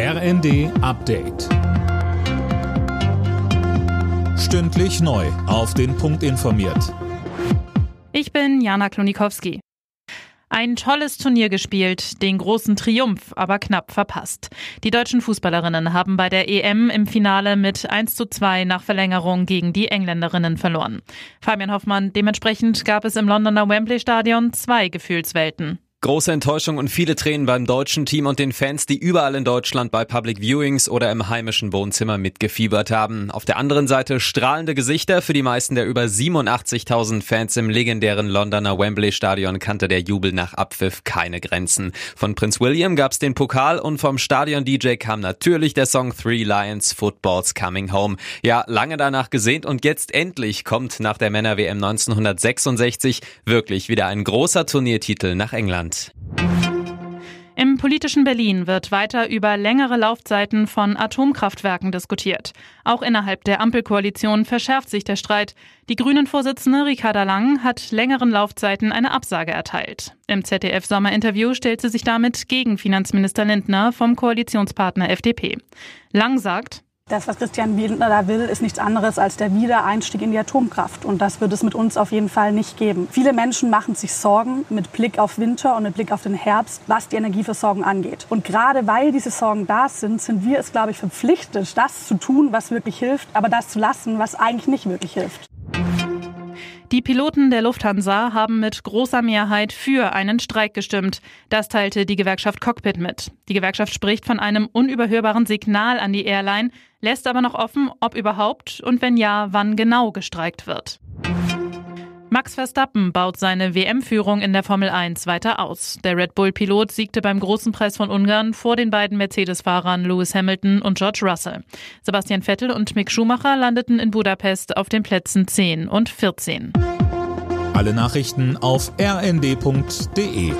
RND Update. Stündlich neu. Auf den Punkt informiert. Ich bin Jana Klonikowski. Ein tolles Turnier gespielt, den großen Triumph aber knapp verpasst. Die deutschen Fußballerinnen haben bei der EM im Finale mit 1 zu 2 nach Verlängerung gegen die Engländerinnen verloren. Fabian Hoffmann, dementsprechend gab es im Londoner Wembley Stadion zwei Gefühlswelten. Große Enttäuschung und viele Tränen beim deutschen Team und den Fans, die überall in Deutschland bei Public Viewings oder im heimischen Wohnzimmer mitgefiebert haben. Auf der anderen Seite strahlende Gesichter. Für die meisten der über 87.000 Fans im legendären Londoner Wembley Stadion kannte der Jubel nach Abpfiff keine Grenzen. Von Prinz William gab's den Pokal und vom Stadion-DJ kam natürlich der Song Three Lions Football's Coming Home. Ja, lange danach gesehnt und jetzt endlich kommt nach der Männer-WM 1966 wirklich wieder ein großer Turniertitel nach England. Im politischen Berlin wird weiter über längere Laufzeiten von Atomkraftwerken diskutiert. Auch innerhalb der Ampelkoalition verschärft sich der Streit. Die Grünen-Vorsitzende Ricarda Lang hat längeren Laufzeiten eine Absage erteilt. Im ZDF-Sommerinterview stellt sie sich damit gegen Finanzminister Lindner vom Koalitionspartner FDP. Lang sagt, das, was Christian Lindner da will, ist nichts anderes als der Wiedereinstieg in die Atomkraft. Und das wird es mit uns auf jeden Fall nicht geben. Viele Menschen machen sich Sorgen mit Blick auf Winter und mit Blick auf den Herbst, was die Energieversorgung angeht. Und gerade weil diese Sorgen da sind, sind wir es, glaube ich, verpflichtet, das zu tun, was wirklich hilft, aber das zu lassen, was eigentlich nicht wirklich hilft. Die Piloten der Lufthansa haben mit großer Mehrheit für einen Streik gestimmt. Das teilte die Gewerkschaft Cockpit mit. Die Gewerkschaft spricht von einem unüberhörbaren Signal an die Airline, lässt aber noch offen, ob überhaupt und wenn ja, wann genau gestreikt wird. Max Verstappen baut seine WM-Führung in der Formel 1 weiter aus. Der Red Bull-Pilot siegte beim Großen Preis von Ungarn vor den beiden Mercedes-Fahrern Lewis Hamilton und George Russell. Sebastian Vettel und Mick Schumacher landeten in Budapest auf den Plätzen 10 und 14. Alle Nachrichten auf rnd.de